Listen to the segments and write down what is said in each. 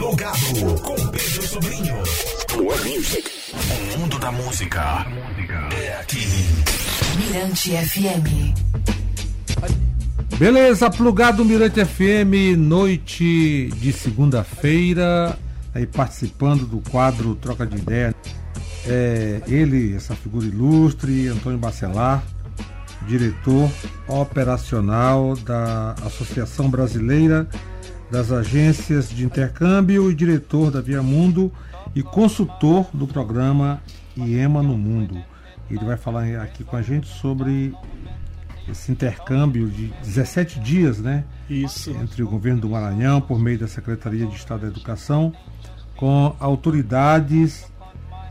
Plugado com Pedro Sobrinho. Plug Music. O mundo da música é aqui. Mirante FM. Beleza, plugado Mirante FM, noite de segunda-feira, aí participando do quadro Troca de Ideia. É, ele, essa figura ilustre, Antônio Bacelar, diretor operacional da Associação Brasileira das Agências de Intercâmbio e diretor da Via Mundo e consultor do programa IEMA no Mundo. Ele vai falar aqui com a gente sobre esse intercâmbio de 17 dias, né? Isso. Entre o governo do Maranhão, por meio da Secretaria de Estado da Educação, com autoridades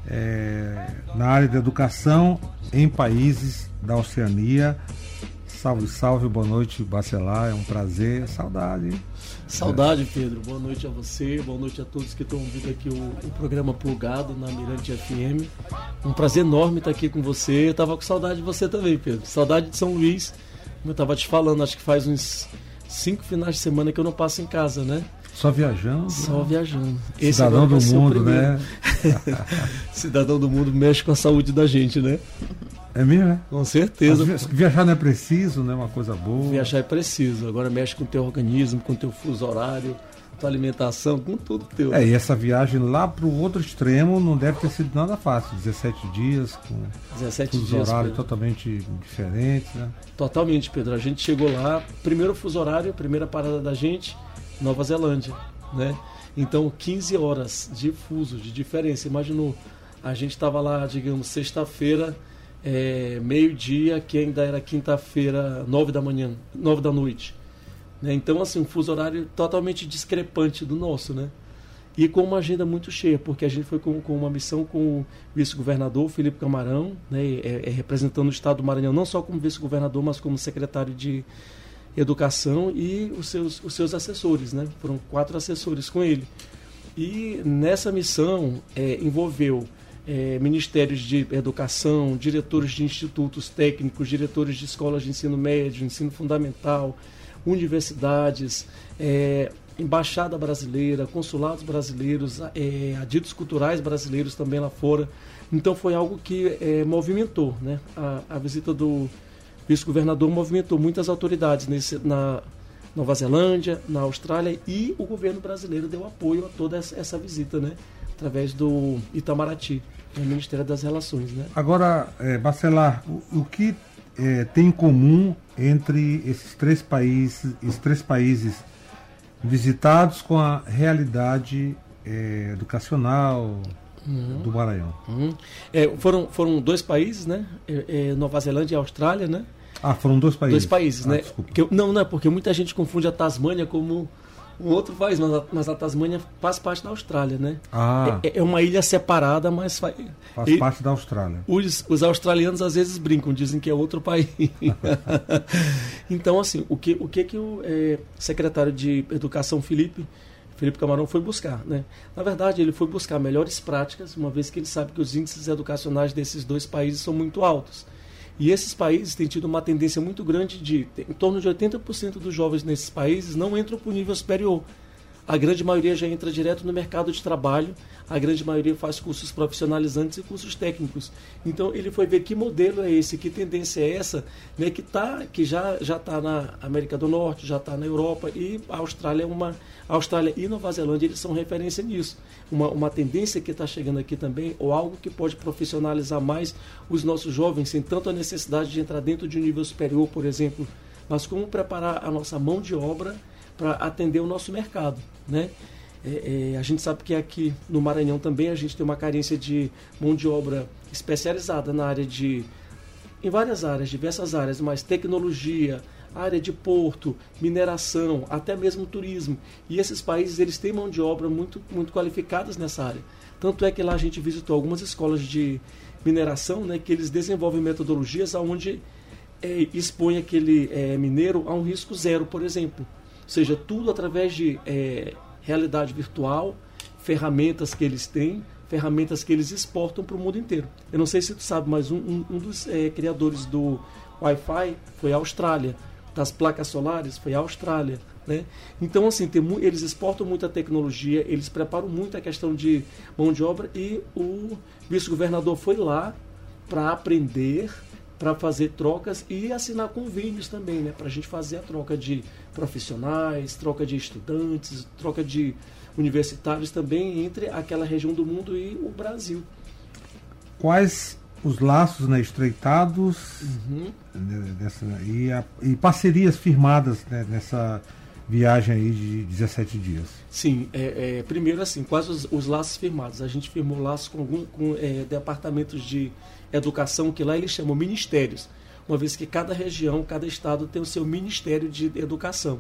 é, na área da educação em países da Oceania. Salve, salve, boa noite, Bacelar, é um prazer, saudade. Saudade, Pedro. Boa noite a você, boa noite a todos que estão ouvindo aqui o, o, programa Plugado na Mirante FM. Um prazer enorme estar aqui com você. Eu estava com saudade de você também, Pedro. Saudade de São Luís. Como eu estava te falando, acho que faz uns cinco finais de semana que eu não passo em casa, né? Só viajando? Só viajando. Esse Cidadão do mundo, né? Cidadão do mundo mexe com a saúde da gente, né? É mesmo, né? Com certeza. Mas viajar não é preciso, né? Uma coisa boa. Viajar é preciso. Agora mexe com o teu organismo, com o teu fuso horário, tua alimentação, com tudo teu. É, e essa viagem lá para o outro extremo não deve ter sido nada fácil. 17 dias, com 17 fuso dias, horário Pedro. totalmente diferentes, né? Totalmente, Pedro. A gente chegou lá, primeiro fuso horário, primeira parada da gente, Nova Zelândia, né? Então, 15 horas de fuso, de diferença. Imaginou, a gente estava lá, digamos, sexta-feira, é, meio-dia, que ainda era quinta-feira, nove da manhã, nove da noite. Né? Então, assim, um fuso horário totalmente discrepante do nosso, né? E com uma agenda muito cheia, porque a gente foi com, com uma missão com o vice-governador Felipe Camarão, né? É, é, representando o estado do Maranhão, não só como vice-governador, mas como secretário de Educação e os seus, os seus assessores, né? Foram quatro assessores com ele. E nessa missão é, envolveu é, ministérios de educação, diretores de institutos técnicos, diretores de escolas de ensino médio, ensino fundamental, universidades, é, embaixada brasileira, consulados brasileiros, é, aditos culturais brasileiros também lá fora. Então foi algo que é, movimentou, né? A, a visita do vice-governador movimentou muitas autoridades nesse, na Nova Zelândia, na Austrália e o governo brasileiro deu apoio a toda essa, essa visita, né? Através do Itamaraty, do Ministério das Relações, né? Agora, é, Bacelar, o, o que é, tem em comum entre esses três países, esses três países visitados com a realidade é, educacional uhum. do Maranhão? Uhum. É, foram, foram dois países, né? Nova Zelândia e Austrália, né? Ah, foram dois países. Dois países, ah, né? Que eu, não, não é porque muita gente confunde a Tasmânia como um outro país, mas a, mas a Tasmânia faz parte da Austrália, né? Ah. É, é uma ilha separada, mas faz, faz e, parte da Austrália. Os, os australianos às vezes brincam, dizem que é outro país. então, assim, o que o que, que o é, secretário de Educação Felipe Felipe Camarão foi buscar, né? Na verdade, ele foi buscar melhores práticas, uma vez que ele sabe que os índices educacionais desses dois países são muito altos. E esses países têm tido uma tendência muito grande de, em torno de 80% dos jovens nesses países não entram para o nível superior. A grande maioria já entra direto no mercado de trabalho, a grande maioria faz cursos profissionalizantes e cursos técnicos. Então ele foi ver que modelo é esse, que tendência é essa, né, que, tá, que já está na América do Norte, já está na Europa e a Austrália é uma Austrália e Nova Zelândia eles são referência nisso. Uma, uma tendência que está chegando aqui também, ou algo que pode profissionalizar mais os nossos jovens, sem tanto a necessidade de entrar dentro de um nível superior, por exemplo, mas como preparar a nossa mão de obra para atender o nosso mercado, né? É, é, a gente sabe que aqui no Maranhão também a gente tem uma carência de mão de obra especializada na área de em várias áreas, diversas áreas, mas tecnologia, área de porto, mineração, até mesmo turismo. E esses países eles têm mão de obra muito muito qualificadas nessa área. Tanto é que lá a gente visitou algumas escolas de mineração, né, que eles desenvolvem metodologias aonde é, expõe aquele é, mineiro a um risco zero, por exemplo. Seja, tudo através de é, realidade virtual, ferramentas que eles têm, ferramentas que eles exportam para o mundo inteiro. Eu não sei se tu sabe, mas um, um, um dos é, criadores do Wi-Fi foi a Austrália, das placas solares foi a Austrália, Né? Então, assim, tem, eles exportam muita tecnologia, eles preparam muito a questão de mão de obra e o vice-governador foi lá para aprender, para fazer trocas e assinar convênios também, né? para a gente fazer a troca de profissionais, troca de estudantes, troca de universitários também entre aquela região do mundo e o Brasil. Quais os laços né, estreitados uhum. Dessa, e, a, e, parcerias firmadas né, nessa viagem aí de 17 dias? Sim, é, é, primeiro assim, quais os, os, laços firmados? A gente firmou laços com, algum, com é, departamentos de educação que lá eles chamam ministérios, uma vez que cada região, cada estado tem o seu ministério de educação.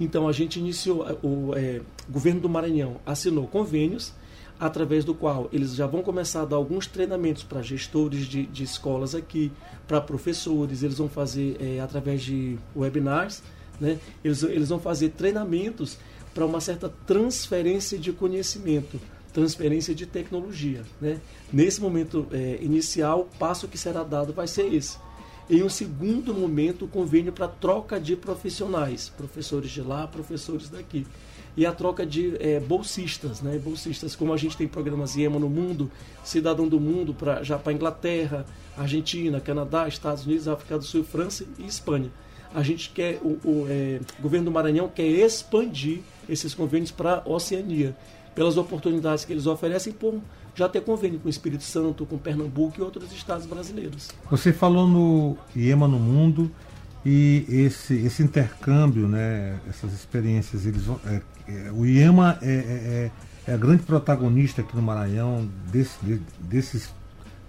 Então a gente iniciou, o é, governo do Maranhão assinou convênios através do qual eles já vão começar a dar alguns treinamentos para gestores de, de, escolas aqui, para professores, eles vão fazer é, através de webinars, né? eles, eles vão fazer treinamentos para uma certa transferência de conhecimento, transferência de tecnologia. Né? Nesse momento é, inicial, o passo que será dado vai ser esse. Em um segundo momento, o convênio para troca de profissionais, professores de lá, professores daqui e a troca de é, bolsistas, né? Bolsistas, como a gente tem programas IEMA no mundo, Cidadão do Mundo pra, já para Inglaterra, Argentina, Canadá, Estados Unidos, África do Sul, França e Espanha. A gente quer, o, o é, governo do Maranhão quer expandir esses convênios para a Oceania, pelas oportunidades que eles oferecem por já ter convênio com o Espírito Santo, com Pernambuco e outros estados brasileiros. Você falou no IEMA no mundo e esse, esse intercâmbio, né, essas experiências, eles, é, é, o IEMA é, é, é, é, a grande protagonista aqui no Maranhão desse, de, desses,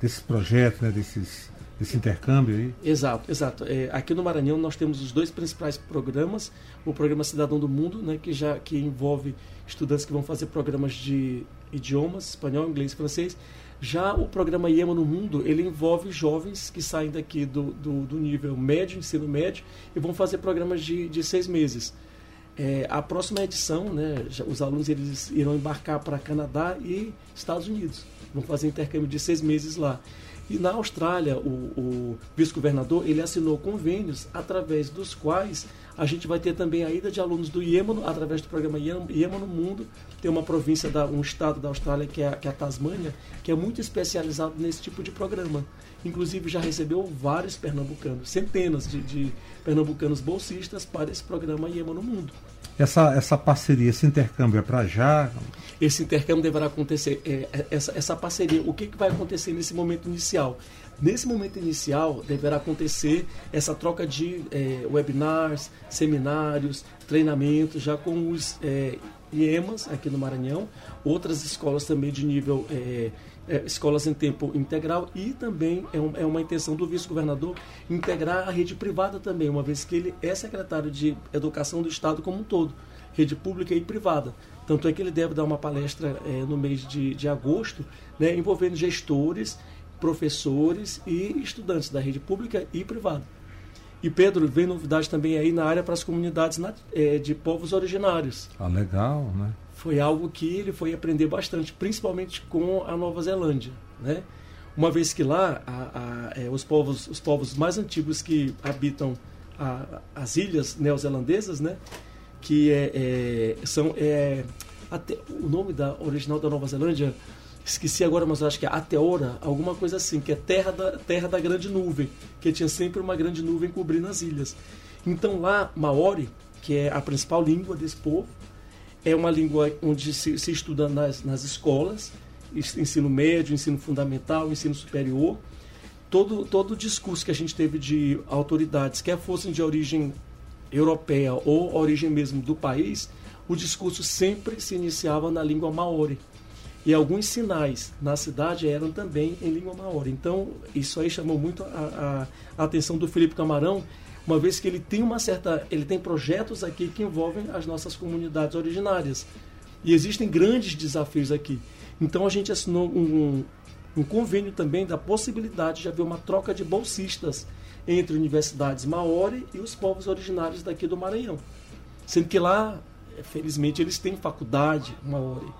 desses projetos, né, desses, desse intercâmbio aí? Exato, exato. É, aqui no Maranhão nós temos os dois principais programas, o programa Cidadão do Mundo, né, que já que envolve estudantes que vão fazer programas de idiomas, espanhol, inglês, francês, já o programa IEMA no Mundo, ele envolve jovens que saem daqui do, do, do nível médio, ensino médio, e vão fazer programas de, de seis meses. É, a próxima edição, né, os alunos eles irão embarcar para Canadá e Estados Unidos. Vão fazer intercâmbio de seis meses lá. E na Austrália, o, o vice-governador ele assinou convênios através dos quais a gente vai ter também a ida de alunos do Iêmen, através do programa Iêmen no Mundo. Tem uma província, da, um estado da Austrália, que é, que é a Tasmânia, que é muito especializado nesse tipo de programa. Inclusive já recebeu vários pernambucanos, centenas de, de pernambucanos bolsistas para esse programa Iêmen no Mundo. Essa, essa parceria, esse intercâmbio é para já? Esse intercâmbio deverá acontecer, é, é, essa, essa parceria, o que, que vai acontecer nesse momento inicial? Nesse momento inicial, deverá acontecer essa troca de é, webinars, seminários, treinamentos, já com os é, IEMAs aqui no Maranhão, outras escolas também de nível é, é, escolas em tempo integral e também é, um, é uma intenção do vice-governador integrar a rede privada também, uma vez que ele é secretário de Educação do Estado como um todo, rede pública e privada. Tanto é que ele deve dar uma palestra é, no mês de, de agosto, né, envolvendo gestores, professores e estudantes da rede pública e privada. E Pedro, vem novidade também aí na área para as comunidades é, de povos originários. Ah, legal, né? Foi algo que ele foi aprender bastante, principalmente com a Nova Zelândia, né? Uma vez que lá a, a, é, os povos os povos mais antigos que habitam a, as ilhas neozelandesas, né? Que é, é são é, até, o nome da original da Nova Zelândia esqueci agora, mas eu acho que é Ateora, alguma coisa assim, que é terra da terra da grande nuvem, que tinha sempre uma grande nuvem cobrindo as ilhas. Então lá Maori, que é a principal língua desse povo, é uma língua onde se, se estuda nas, nas escolas, ensino médio, ensino fundamental, ensino superior. Todo, todo o discurso que a gente teve de autoridades, quer fossem de origem europeia ou origem mesmo do país, o discurso sempre se iniciava na língua maori. E alguns sinais na cidade eram também em língua maori. Então, isso aí chamou muito a, a, a atenção do Felipe Camarão, uma vez que ele tem uma certa, ele tem projetos aqui que envolvem as nossas comunidades originárias. E existem grandes desafios aqui. Então a gente assinou um, um convênio também da possibilidade de haver uma troca de bolsistas entre universidades maori e os povos originários daqui do Maranhão. Sendo que lá, felizmente, eles têm faculdade maori,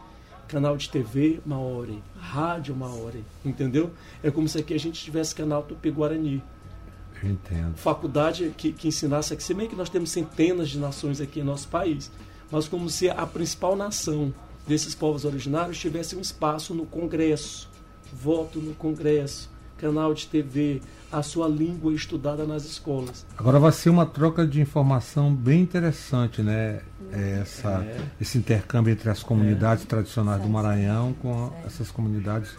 canal de TV maori, rádio maori, entendeu? É como se aqui a gente tivesse canal Tupi-Guarani. Entendo. faculdade que, que ensinasse aqui. Se bem que nós temos centenas de nações aqui em nosso país, mas como se a principal nação desses povos originários tivesse um espaço no Congresso, voto no Congresso, canal de TV, a sua língua estudada nas escolas. Agora vai ser uma troca de informação bem interessante, né? É Essa, É. Esse intercâmbio entre as comunidades tradicionais do Maranhão com essas comunidades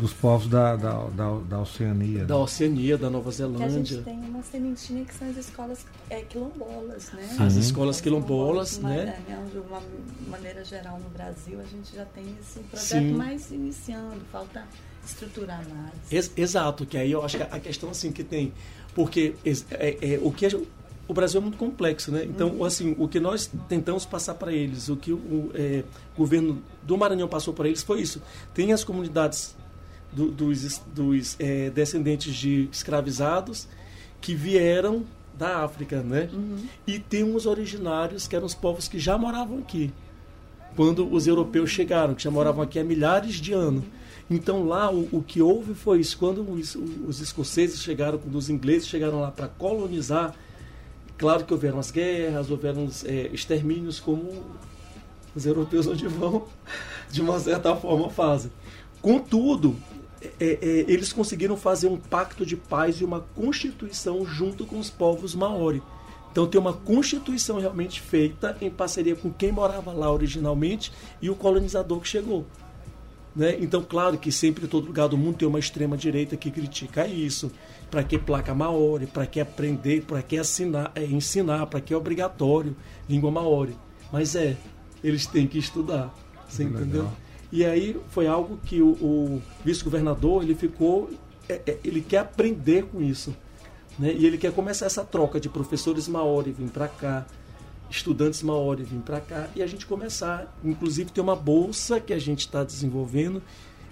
dos povos da, da, da, da Oceania. Da né? Oceania, da Nova Que a gente Zelândia. tem uma sementinha que são as escolas é, quilombolas, né? As Sim. escolas quilombolas, uma- né? é, De uma maneira geral no Brasil, a gente já tem esse projeto Sim. mais iniciando, falta estruturar mais. Ex- exato, que aí eu acho que a questão assim que tem, porque é, é, o que a- o Brasil é muito complexo, né? Então, assim, o que nós tentamos passar para eles, o que o é, governo do Maranhão passou para eles foi isso. Tem as comunidades do- dos, dos é, descendentes de escravizados que vieram da África, né? E tem os originários que eram os povos que já moravam aqui quando os europeus chegaram, que já moravam aqui há milhares de anos. Então lá o, o que houve foi isso, quando os, os escoceses chegaram, quando os ingleses chegaram lá para colonizar, claro que houveram as guerras, houveram os é, extermínios como os europeus onde vão, de uma certa forma fazem. Contudo, é, é, eles conseguiram fazer um pacto de paz e uma constituição junto com os povos maori. Então tem uma constituição realmente feita em parceria com quem morava lá originalmente e o colonizador que chegou. Né? Então, claro que sempre em todo lugar do mundo tem uma extrema direita que critica isso. Para que placa maori? Para que aprender? Para que assinar, é, ensinar? Para que é obrigatório língua maori? Mas é, eles têm que estudar. Você Muito entendeu? E aí foi algo que o, o vice-governador ele ficou, é, é, ele quer aprender com isso, né? E ele quer começar essa troca de professores maori vir para cá, estudantes maori vir para cá e a gente começar, inclusive tem uma bolsa que a gente está desenvolvendo,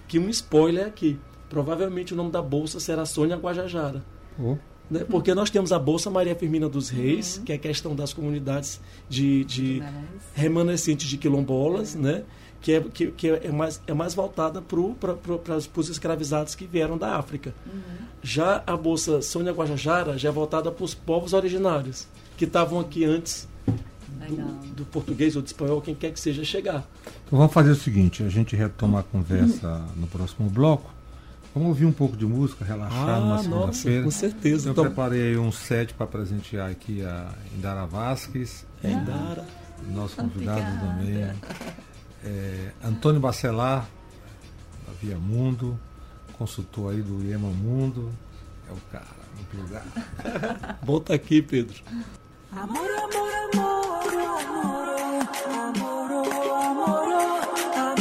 que um spoiler aqui, provavelmente o nome da bolsa será Sônia Guajajara. Oh, né? Porque nós temos a Bolsa Maria Firmina dos Reis, que é a questão das comunidades de, de remanescentes de quilombolas, né? Que, é, que, que é, mais, é mais voltada para os escravizados que vieram da África. Já a Bolsa Sônia Guajajara já é voltada para os povos originários, que estavam aqui antes do, do português ou do espanhol, quem quer que seja, chegar. Então vamos fazer o seguinte, a gente retoma a conversa no próximo bloco. Vamos ouvir um pouco de música, relaxar numa Ah, nossa, segunda-feira. com certeza. Eu Então, preparei aí um set para presentear aqui a Indara Vasques, é Indara. nosso convidado Obrigada. também, é, Antônio Bacelar, da Via Mundo, consultor aí do IEMA Mundo, é o cara, muito lugar. Volta aqui, Pedro. Amor, amor, amor, amor, amor, amor, amor,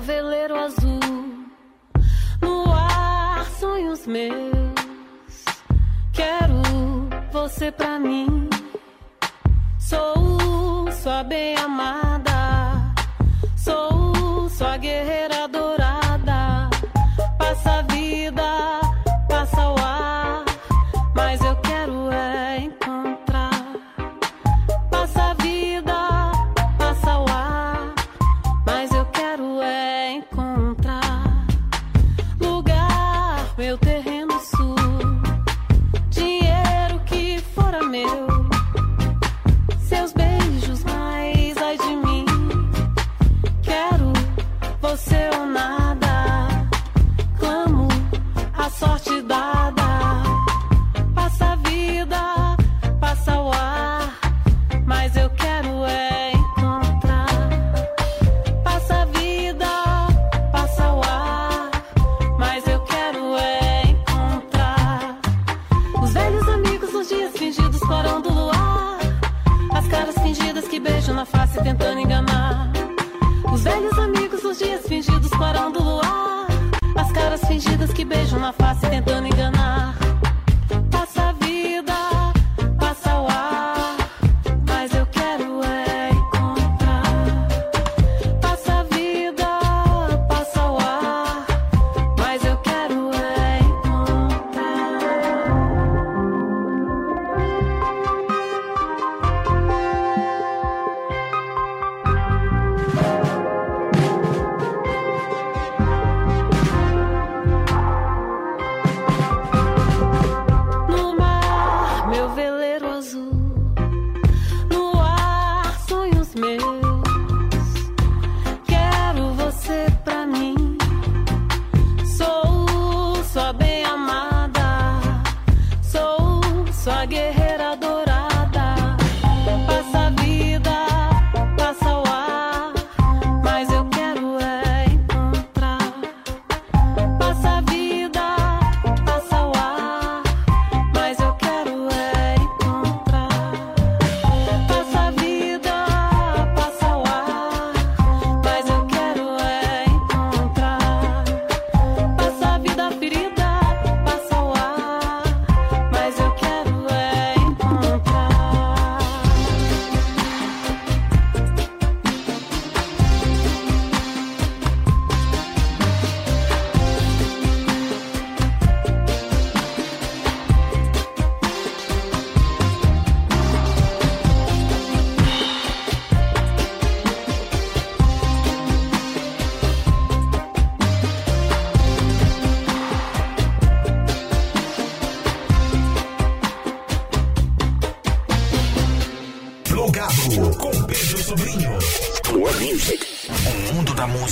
veleiro azul. No ar, sonhos meus. Quero você pra mim. Sou sua bem amada. Sou sua guerreira dourada. Passa a vida,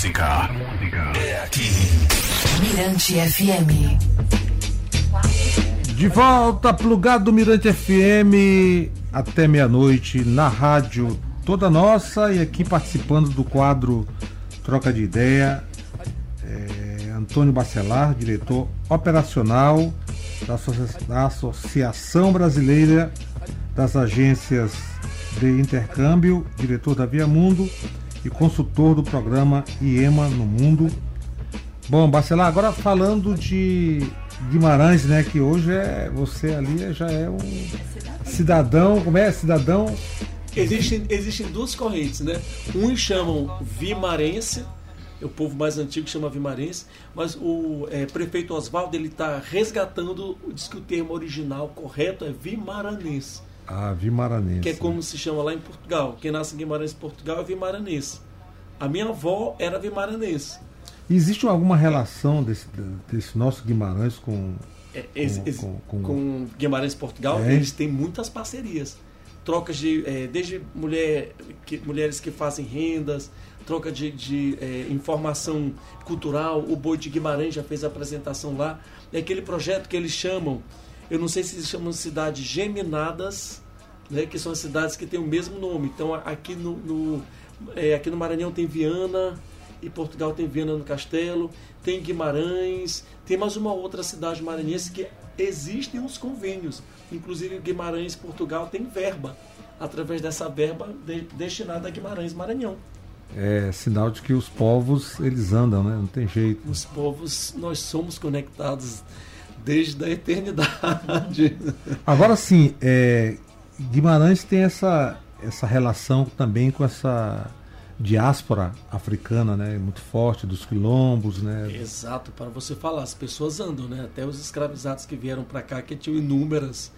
música é aqui. Mirante FM. De volta, plugado Mirante FM, até meia-noite, na rádio toda nossa e aqui participando do quadro Troca de Ideia, é, Antônio Bacelar, diretor operacional da, Associa- da Associação Brasileira das Agências de Intercâmbio, diretor da Via Mundo e consultor do programa IEMA no Mundo. Bom, Bacelar, agora falando de Guimarães, né? Que hoje é você ali já é um cidadão, como é? Cidadão Existem, existem duas correntes, né? Uns chamam vimarense, é o povo mais antigo chama vimarense, mas o é, prefeito Oswaldo ele está resgatando, diz que o termo original correto é vimaranense, ah, Vimaranense. que é como se chama lá em Portugal. Quem nasce em Guimarães, Portugal, é vimaranense. A minha avó era vimaranense. Existe alguma relação desse, desse nosso Guimarães com. É, ex- com- com- com Guimarães Portugal, É. eles têm muitas parcerias. Trocas de. é, desde mulher, que- mulheres que fazem rendas, troca de, de, é, informação cultural. O Boi de Guimarães já fez a apresentação lá. É aquele projeto que eles chamam, eu não sei se eles chamam de cidades geminadas, né, que são as cidades que têm o mesmo nome. Então aqui no, no, é, aqui no Maranhão tem Viana, e Portugal tem Viana no Castelo, tem Guimarães, tem mais uma outra cidade maranhense que existem os convênios. Inclusive Guimarães, Portugal tem verba, através dessa verba de- destinada a Guimarães, Maranhão. é sinal de que os povos eles andam, né? Não tem jeito. Os povos, nós somos conectados desde a eternidade. Agora sim, é, Guimarães tem essa, essa relação também com essa diáspora africana, né? Muito forte, dos quilombos, né? Exato, para você falar, as pessoas andam, né? Até os escravizados que vieram para cá, que tinham inúmeras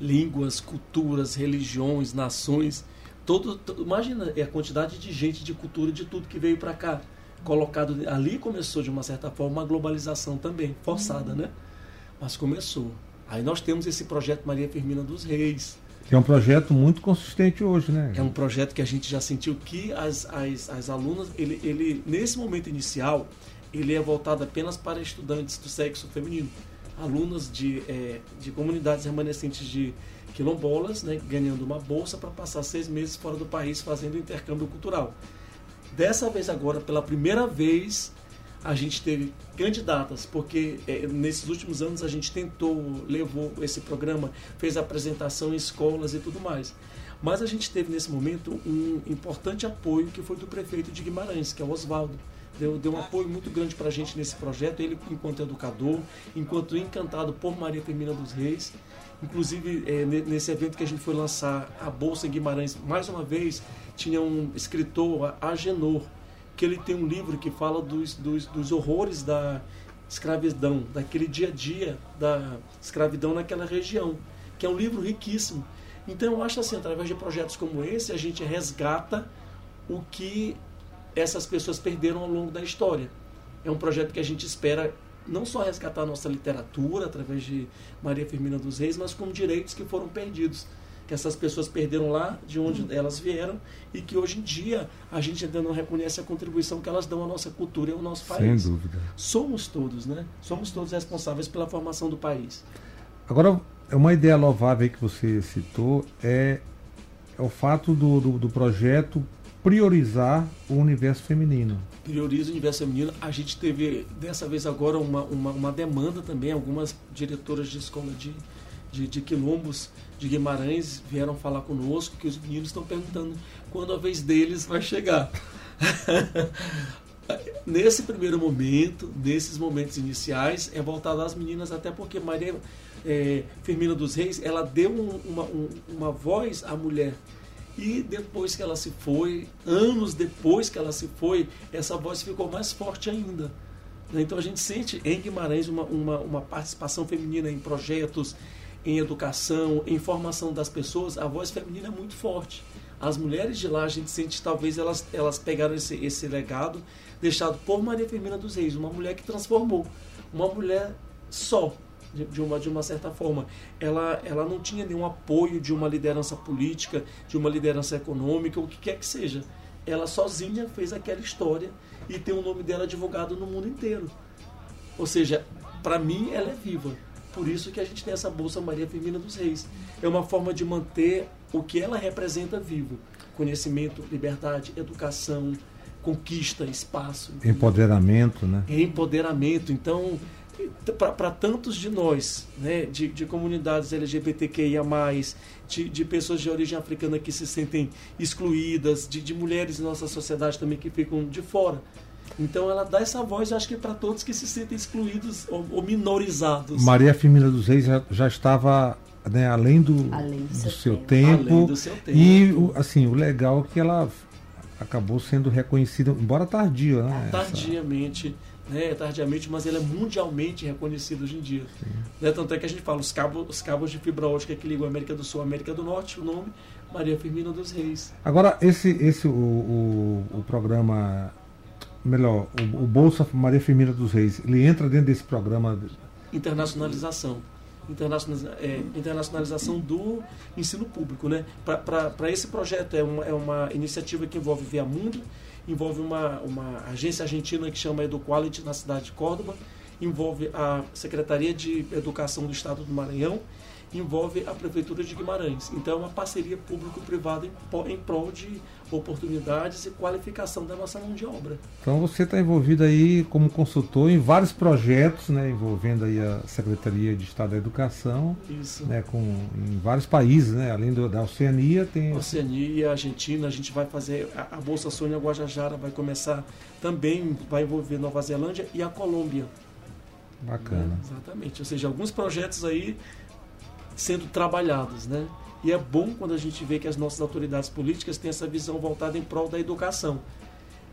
línguas, culturas, religiões, nações. Todo, to- imagina é a quantidade de gente, de cultura, de tudo que veio para cá. Colocado ali começou de uma certa forma uma globalização também, forçada, né? Mas começou. Aí nós temos esse projeto Maria Firmina dos Reis, Que é um projeto muito consistente hoje, né? é um projeto que a gente já sentiu que as, as, as alunas, ele, ele, nesse momento inicial, ele é voltado apenas para estudantes do sexo feminino. Alunas de, eh, de comunidades remanescentes de quilombolas, né, ganhando uma bolsa para passar seis meses fora do país fazendo intercâmbio cultural. Dessa vez agora, pela primeira vez, a gente teve candidatas, porque eh, nesses últimos anos a gente tentou, levou esse programa, fez apresentação em escolas e tudo mais. Mas a gente teve nesse momento um importante apoio que foi do prefeito de Guimarães, que é o Oswaldo. Deu, deu um apoio muito grande para a gente nesse projeto, ele enquanto educador, enquanto encantado por Maria Firmina dos Reis. Inclusive, ne- nesse evento que a gente foi lançar a Bolsa em Guimarães, mais uma vez, tinha um escritor, Agenor, que ele tem um livro que fala dos, dos, dos horrores da escravidão, daquele dia a dia da escravidão naquela região, que é um livro riquíssimo. Então eu acho assim, através de projetos como esse, a gente resgata o que essas pessoas perderam ao longo da história. É um projeto que a gente espera não só resgatar a nossa literatura através de Maria Firmina dos Reis, mas como direitos que foram perdidos. Que essas pessoas perderam lá de onde elas vieram e que hoje em dia a gente ainda não reconhece a contribuição que elas dão à nossa cultura e ao nosso Sem país. dúvida. Somos todos, né? Somos todos responsáveis pela formação do país. Agora, é uma ideia louvável aí que você citou é, é o fato do, do, do projeto priorizar o universo feminino. prioriza o universo feminino. A gente teve, dessa vez agora, uma, uma, uma demanda também. Algumas diretoras de escola de, de, de quilombos de Guimarães vieram falar conosco que os meninos estão perguntando quando a vez deles vai chegar. Nesse primeiro momento, nesses momentos iniciais, é voltado às meninas, até porque Maria eh, Firmina dos Reis, ela deu um- uma, um- uma voz à mulher. E depois que ela se foi, anos depois que ela se foi, essa voz ficou mais forte ainda. Então a gente sente em Guimarães uma, uma, uma participação feminina em projetos, em educação, em formação das pessoas. A voz feminina é muito forte. As mulheres de lá, a gente sente talvez elas, elas pegaram esse, esse legado deixado por Maria Firmina dos Reis, uma mulher que transformou. Uma mulher só, de, uma, de uma certa forma. Ela, ela não tinha nenhum apoio de uma liderança política, de uma liderança econômica, o que quer que seja. Ela sozinha fez aquela história e tem o nome dela divulgado no mundo inteiro. Ou seja, para mim ela é viva. Por isso que a gente tem essa Bolsa Maria Firmina dos Reis. É uma forma de manter o que ela representa vivo. Conhecimento, liberdade, educação, conquista, espaço. Empoderamento, né? empoderamento. Então, para tantos de nós, né, de, de comunidades LGBTQIA, de, de pessoas de origem africana que se sentem excluídas, de, de mulheres em nossa sociedade também que ficam de fora. Então, ela dá essa voz, acho que para todos que se sentem excluídos ou, ou minorizados. Maria Firmina dos Reis já, já estava né, além do, Além do do seu seu tempo. tempo. Além do seu tempo. E o- assim, o legal é que ela acabou sendo reconhecida, embora tardia, né? essa- tardiamente, né, tardiamente, mas ele é mundialmente reconhecido hoje em dia. Né, tanto é que a gente fala os cabos, os cabos de fibra ótica que ligam a América do Sul à América do Norte, o nome Maria Firmina dos Reis. Agora, esse, esse o, o, o programa, melhor, o, o Bolsa Maria Firmina dos Reis, ele entra dentro desse programa. Internacionalização. Internacionaliza, é, internacionalização do ensino público. Né? Para esse projeto, é uma, é uma iniciativa que envolve Via Mundo, envolve uma, uma agência argentina que chama EduQuality na cidade de Córdoba envolve a Secretaria de Educação do Estado do Maranhão, envolve a Prefeitura de Guimarães. Então é uma parceria público-privada em, em prol de oportunidades e qualificação da nossa mão de obra. Então você está envolvido aí como consultor em vários projetos, né, envolvendo aí a Secretaria de Estado da Educação, Isso. né, com, em vários países, né, além do- da Oceania, tem Oceania, Argentina, a gente vai fazer a, a Bolsa Sônia Guajajara vai começar também, vai envolver Nova Zelândia e a Colômbia. bacana. Exatamente. Ou seja, alguns projetos aí sendo trabalhados, né? E é bom quando a gente vê que as nossas autoridades políticas têm essa visão voltada em prol da educação,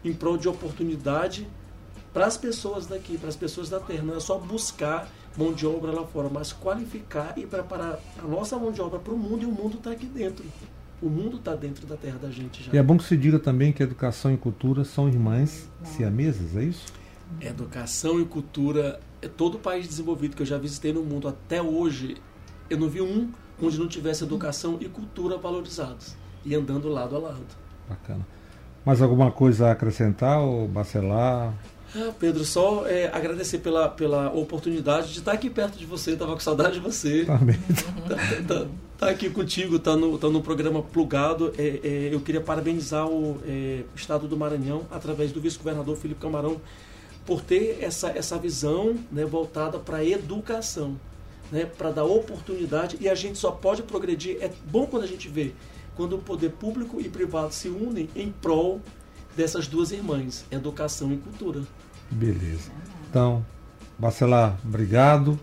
em prol de oportunidade para as pessoas daqui, para as pessoas da terra. Não é só buscar mão de obra lá fora, mas qualificar e preparar a nossa mão de obra para o mundo e o mundo está aqui dentro. O mundo está dentro da terra da gente já. E é bom que se diga também que educação e cultura são irmãs siamesas, é isso? Educação e cultura, é todo país desenvolvido que eu já visitei no mundo até hoje, eu não vi um onde não tivesse educação e cultura valorizados e andando lado a lado. Bacana. Mais alguma coisa a acrescentar ou bacelar? Ah, Pedro, só é, agradecer pela, pela oportunidade de estar aqui perto de você, estava com saudade de você. Também. tá, tá- tá aqui contigo, tá no, tá no programa plugado. É, é, eu queria parabenizar o é, Estado do Maranhão, através do vice-governador Felipe Camarão, por ter essa, essa visão né, voltada para a educação, né, para dar oportunidade. E a gente só pode progredir. É bom quando a gente vê quando o poder público e privado se unem em prol dessas duas irmãs, educação e cultura. Beleza. Então, Bacelar, obrigado.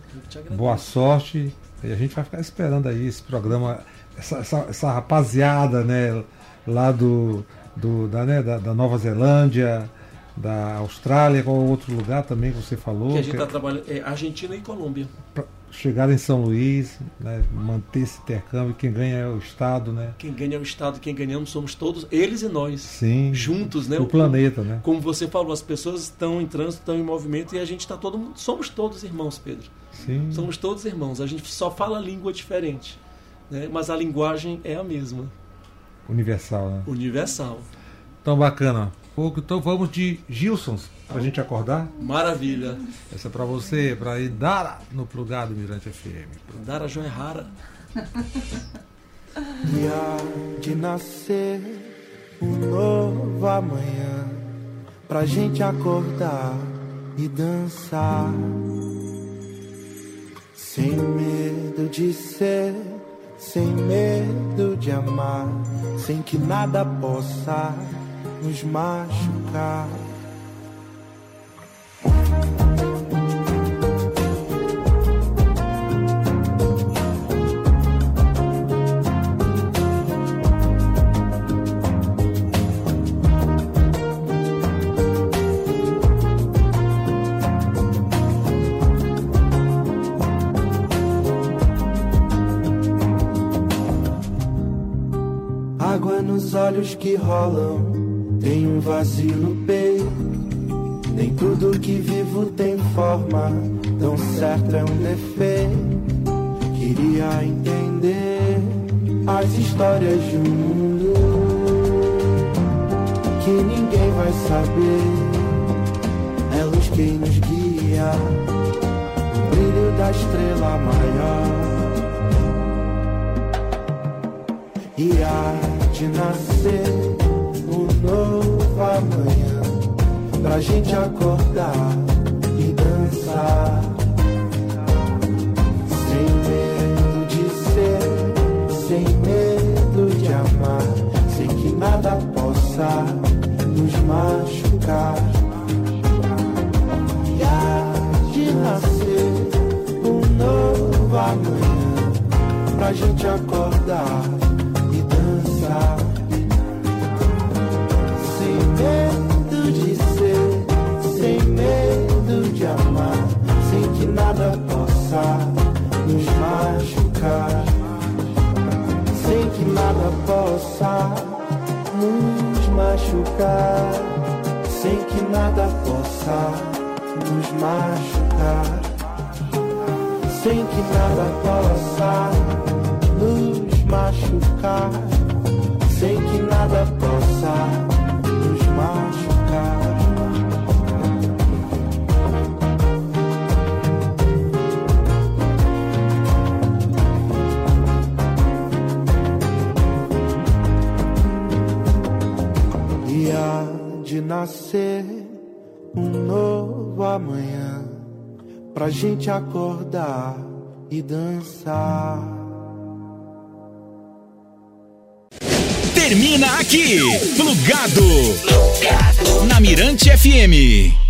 Boa sorte. E a gente vai ficar esperando aí esse programa, essa, essa, essa rapaziada, né, lá do, do da, né, da, da Nova Zelândia, da Austrália, qual outro lugar também que você falou? que a gente que está é trabalhando é Argentina e Colômbia. pra chegar em São Luís, né, manter esse intercâmbio, quem ganha é o Estado, né? Quem ganha é o Estado, quem ganhamos somos todos, eles e nós. Sim. Juntos, né? O planeta, né? Como você falou, as pessoas estão em trânsito, estão em movimento e a gente está todo mundo. Somos todos irmãos, Pedro. Sim. Somos todos irmãos. A gente só fala língua diferente. Né? Mas a linguagem é a mesma, Universal, né? universal. Então bacana. Pouco, Então vamos de Gilsons, pra gente acordar. Maravilha. Essa é pra você, pra ir dar no plugado Mirante FM. Dara Joia Rara. E há de nascer um novo amanhã pra gente acordar e dançar. Sem medo de ser, sem medo de amar, sem que nada possa nos machucar. Olhos que rolam, tem um vazio no peito. Nem tudo que vivo tem forma, tão certo é um defeito. Queria entender as histórias de um mundo que ninguém vai saber. É luz quem nos guia, o brilho da estrela maior. E há de nascer novo amanhã pra gente acordar e dançar. Sem medo de ser, sem medo de amar, sem que nada possa nos machucar. E há de nascer um novo amanhã pra gente acordar Sem que nada possa nos machucar. Sem que nada possa nos machucar. Sem que nada possa ser um novo amanhã pra gente acordar e dançar. Termina aqui, Plugado. Na Mirante FM.